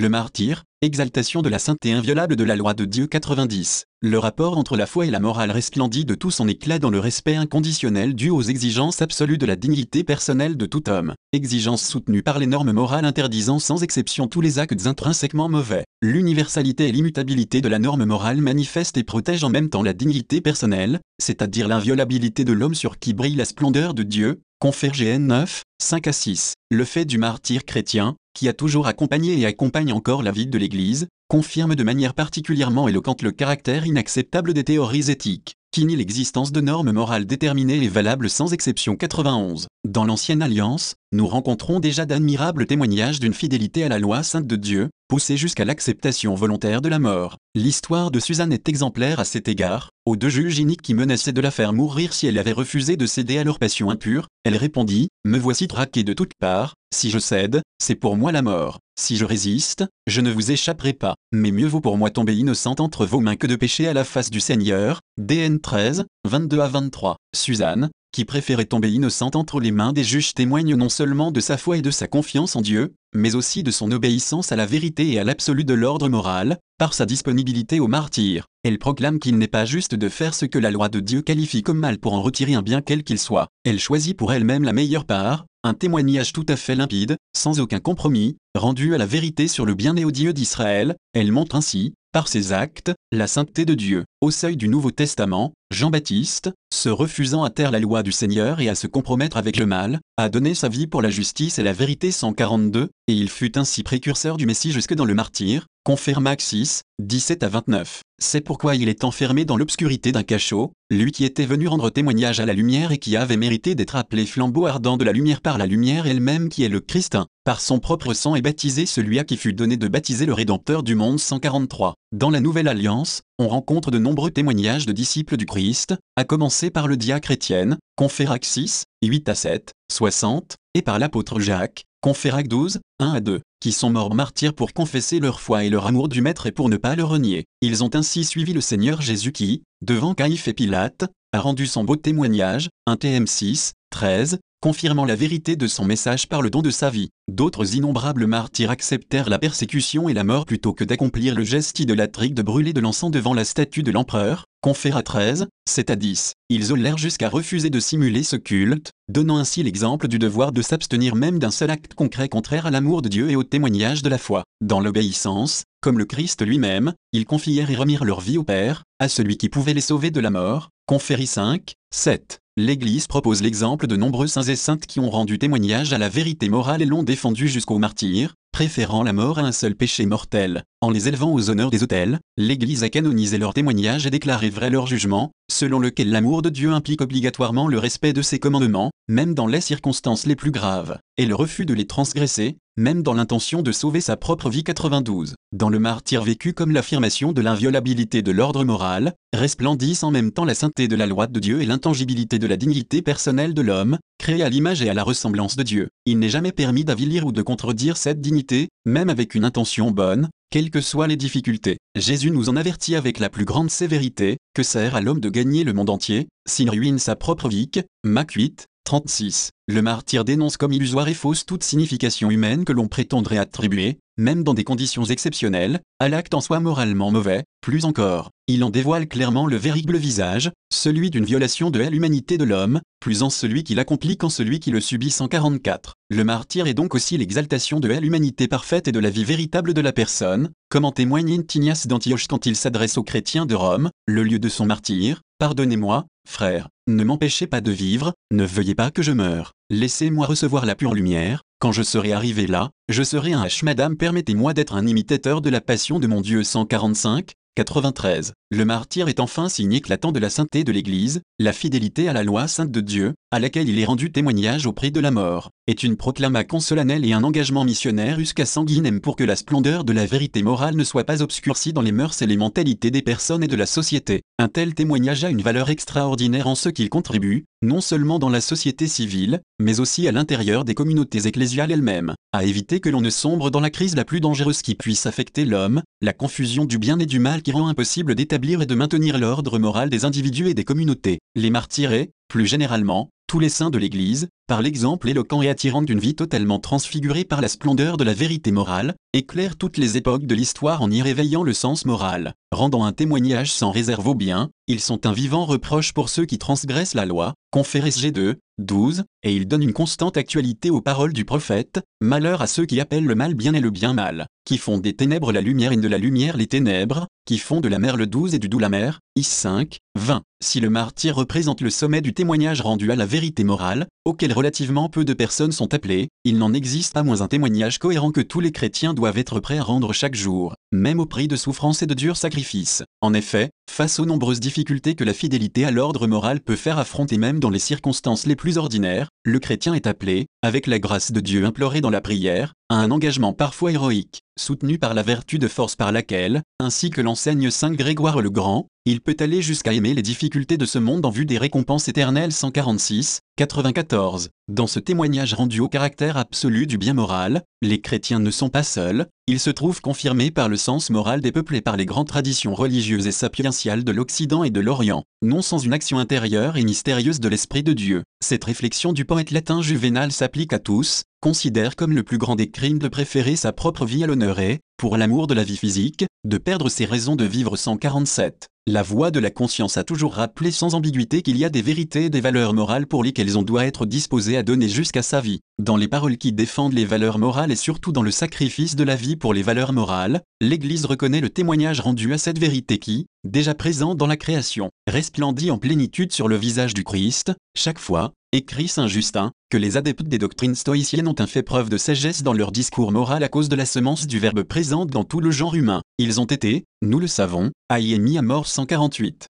Le martyr, exaltation de la sainteté inviolable de la loi de Dieu 90. Le rapport entre la foi et la morale resplendit de tout son éclat dans le respect inconditionnel dû aux exigences absolues de la dignité personnelle de tout homme, exigences soutenues par les normes morales interdisant sans exception tous les actes intrinsèquement mauvais. L'universalité et l'immutabilité de la norme morale manifestent et protègent en même temps la dignité personnelle, c'est-à-dire l'inviolabilité de l'homme sur qui brille la splendeur de Dieu, confère GN 9, 5 à 6. Le fait du martyr chrétien, qui a toujours accompagné et accompagne encore la vie de l'Église, confirme de manière particulièrement éloquente le caractère inacceptable des théories éthiques, qui nient l'existence de normes morales déterminées et valables sans exception 91. Dans l'Ancienne Alliance, nous rencontrons déjà d'admirables témoignages d'une fidélité à la loi sainte de Dieu, poussée jusqu'à l'acceptation volontaire de la mort. L'histoire de Suzanne est exemplaire à cet égard. Aux deux juges iniques qui menaçaient de la faire mourir si elle avait refusé de céder à leur passion impure, elle répondit Me voici traquée de toutes parts, si je cède, c'est pour moi la mort. Si je résiste, je ne vous échapperai pas. Mais mieux vaut pour moi tomber innocente entre vos mains que de pécher à la face du Seigneur. DN 13, 22 à 23. Suzanne, qui préférait tomber innocente entre les mains des juges témoigne non seulement de sa foi et de sa confiance en Dieu, mais aussi de son obéissance à la vérité et à l'absolu de l'ordre moral, par sa disponibilité au martyr. Elle proclame qu'il n'est pas juste de faire ce que la loi de Dieu qualifie comme mal pour en retirer un bien quel qu'il soit. Elle choisit pour elle-même la meilleure part, un témoignage tout à fait limpide, sans aucun compromis, rendu à la vérité sur le bien et au Dieu d'Israël, elle montre ainsi, par ses actes, la sainteté de Dieu. Au seuil du Nouveau Testament, Jean-Baptiste, se refusant à taire la loi du Seigneur et à se compromettre avec le mal, a donné sa vie pour la justice et la vérité 142, et il fut ainsi précurseur du Messie jusque dans le martyr, confère Maxis, 17 à 29. C'est pourquoi il est enfermé dans l'obscurité d'un cachot, lui qui était venu rendre témoignage à la lumière et qui avait mérité d'être appelé flambeau ardent de la lumière par la lumière elle-même qui est le Christ. Par son propre sang est baptisé celui à qui fut donné de baptiser le Rédempteur du monde 143. Dans la Nouvelle Alliance, on rencontre de nombreux témoignages de disciples du Christ, à commencer par le diacre Étienne, Conféraxis, 8 à 7, 60, et par l'apôtre Jacques, Conférac 12, 1 à 2, qui sont morts martyrs pour confesser leur foi et leur amour du Maître et pour ne pas le renier. Ils ont ainsi suivi le Seigneur Jésus qui, devant Caïphe et Pilate, a rendu son beau témoignage, 1 TM 6, 13, confirmant la vérité de son message par le don de sa vie. D'autres innombrables martyrs acceptèrent la persécution et la mort plutôt que d'accomplir le geste idolâtrique de brûler de l'encens devant la statue de l'empereur, confère à 13, 7 à 10. Ils olèrent jusqu'à refuser de simuler ce culte, donnant ainsi l'exemple du devoir de s'abstenir même d'un seul acte concret contraire à l'amour de Dieu et au témoignage de la foi. Dans l'obéissance, comme le Christ lui-même, ils confièrent et remirent leur vie au Père, à celui qui pouvait les sauver de la mort. Conférie 5, 7. L'Église propose l'exemple de nombreux saints et saintes qui ont rendu témoignage à la vérité morale et l'ont défendu jusqu'au martyr, préférant la mort à un seul péché mortel. En les élevant aux honneurs des autels, l'Église a canonisé leur témoignage et déclaré vrai leur jugement, selon lequel l'amour de Dieu implique obligatoirement le respect de ses commandements, même dans les circonstances les plus graves, et le refus de les transgresser, même dans l'intention de sauver sa propre vie 92. Dans le martyr vécu comme l'affirmation de l'inviolabilité de l'ordre moral, resplendissent en même temps la sainteté de la loi de Dieu et l'intangibilité de la dignité personnelle de l'homme, créé à l'image et à la ressemblance de Dieu. Il n'est jamais permis d'avilir ou de contredire cette dignité, même avec une intention bonne, quelles que soient les difficultés. Jésus nous en avertit avec la plus grande sévérité, que sert à l'homme de gagner le monde entier, s'il ruine sa propre vie. Mac 8, 36. Le martyr dénonce comme illusoire et fausse toute signification humaine que l'on prétendrait attribuer, même dans des conditions exceptionnelles, à l'acte en soi moralement mauvais, plus encore, il en dévoile clairement le véritable visage, celui d'une violation de l'humanité de l'homme, plus en celui qui l'accomplit qu'en celui qui le subit 144. Le martyr est donc aussi l'exaltation de l'humanité parfaite et de la vie véritable de la personne, comme en témoigne Intinias d'Antioche quand il s'adresse aux chrétiens de Rome, le lieu de son martyr, Pardonnez-moi, frère, ne m'empêchez pas de vivre, ne veuillez pas que je meure, laissez-moi recevoir la pure lumière, quand je serai arrivé là, je serai un H. Madame, permettez-moi d'être un imitateur de la passion de mon Dieu 145, 93. Le martyr est enfin signe éclatant de la sainteté de l'Église, la fidélité à la loi sainte de Dieu, à laquelle il est rendu témoignage au prix de la mort, est une proclamation solennelle et un engagement missionnaire jusqu'à sanguinem pour que la splendeur de la vérité morale ne soit pas obscurcie dans les mœurs et les mentalités des personnes et de la société. Un tel témoignage a une valeur extraordinaire en ce qu'il contribue, non seulement dans la société civile, mais aussi à l'intérieur des communautés ecclésiales elles-mêmes, à éviter que l'on ne sombre dans la crise la plus dangereuse qui puisse affecter l'homme, la confusion du bien et du mal qui rend impossible d'établir et de maintenir l'ordre moral des individus et des communautés. Les martyrs et, plus généralement, tous les saints de l'Église, par l'exemple éloquent et attirant d'une vie totalement transfigurée par la splendeur de la vérité morale, éclairent toutes les époques de l'histoire en y réveillant le sens moral, rendant un témoignage sans réserve au bien, ils sont un vivant reproche pour ceux qui transgressent la loi, conférés G2, 12, et ils donnent une constante actualité aux paroles du prophète, malheur à ceux qui appellent le mal bien et le bien mal, qui font des ténèbres la lumière et de la lumière les ténèbres, qui font de la mer le 12 et du doux la mer, Is 5, 20. Si le martyr représente le sommet du témoignage rendu à la vérité morale, auquel relativement peu de personnes sont appelées, il n'en existe pas moins un témoignage cohérent que tous les chrétiens doivent être prêts à rendre chaque jour, même au prix de souffrances et de durs sacrifices. En effet, face aux nombreuses difficultés que la fidélité à l'ordre moral peut faire affronter même dans les circonstances les plus ordinaires, le chrétien est appelé, avec la grâce de Dieu implorée dans la prière, un engagement parfois héroïque, soutenu par la vertu de force par laquelle, ainsi que l'enseigne Saint Grégoire le Grand, il peut aller jusqu'à aimer les difficultés de ce monde en vue des récompenses éternelles 146, 94. Dans ce témoignage rendu au caractère absolu du bien moral, les chrétiens ne sont pas seuls, ils se trouvent confirmés par le sens moral et par les grandes traditions religieuses et sapientiales de l'Occident et de l'Orient, non sans une action intérieure et mystérieuse de l'Esprit de Dieu. Cette réflexion du poète latin Juvénal s'applique à tous, considère comme le plus grand des crimes de préférer sa propre vie à l'honneur et, pour l'amour de la vie physique, de perdre ses raisons de vivre 147. La voix de la conscience a toujours rappelé sans ambiguïté qu'il y a des vérités et des valeurs morales pour lesquelles on doit être disposé à donner jusqu'à sa vie. Dans les paroles qui défendent les valeurs morales et surtout dans le sacrifice de la vie pour les valeurs morales, l'Église reconnaît le témoignage rendu à cette vérité qui, déjà présente dans la création, resplendit en plénitude sur le visage du Christ, chaque fois, écrit Saint Justin, que les adeptes des doctrines stoïciennes ont un fait preuve de sagesse dans leur discours moral à cause de la semence du Verbe présente dans tout le genre humain. Ils ont été, nous le savons, haïs et mis à mort 148.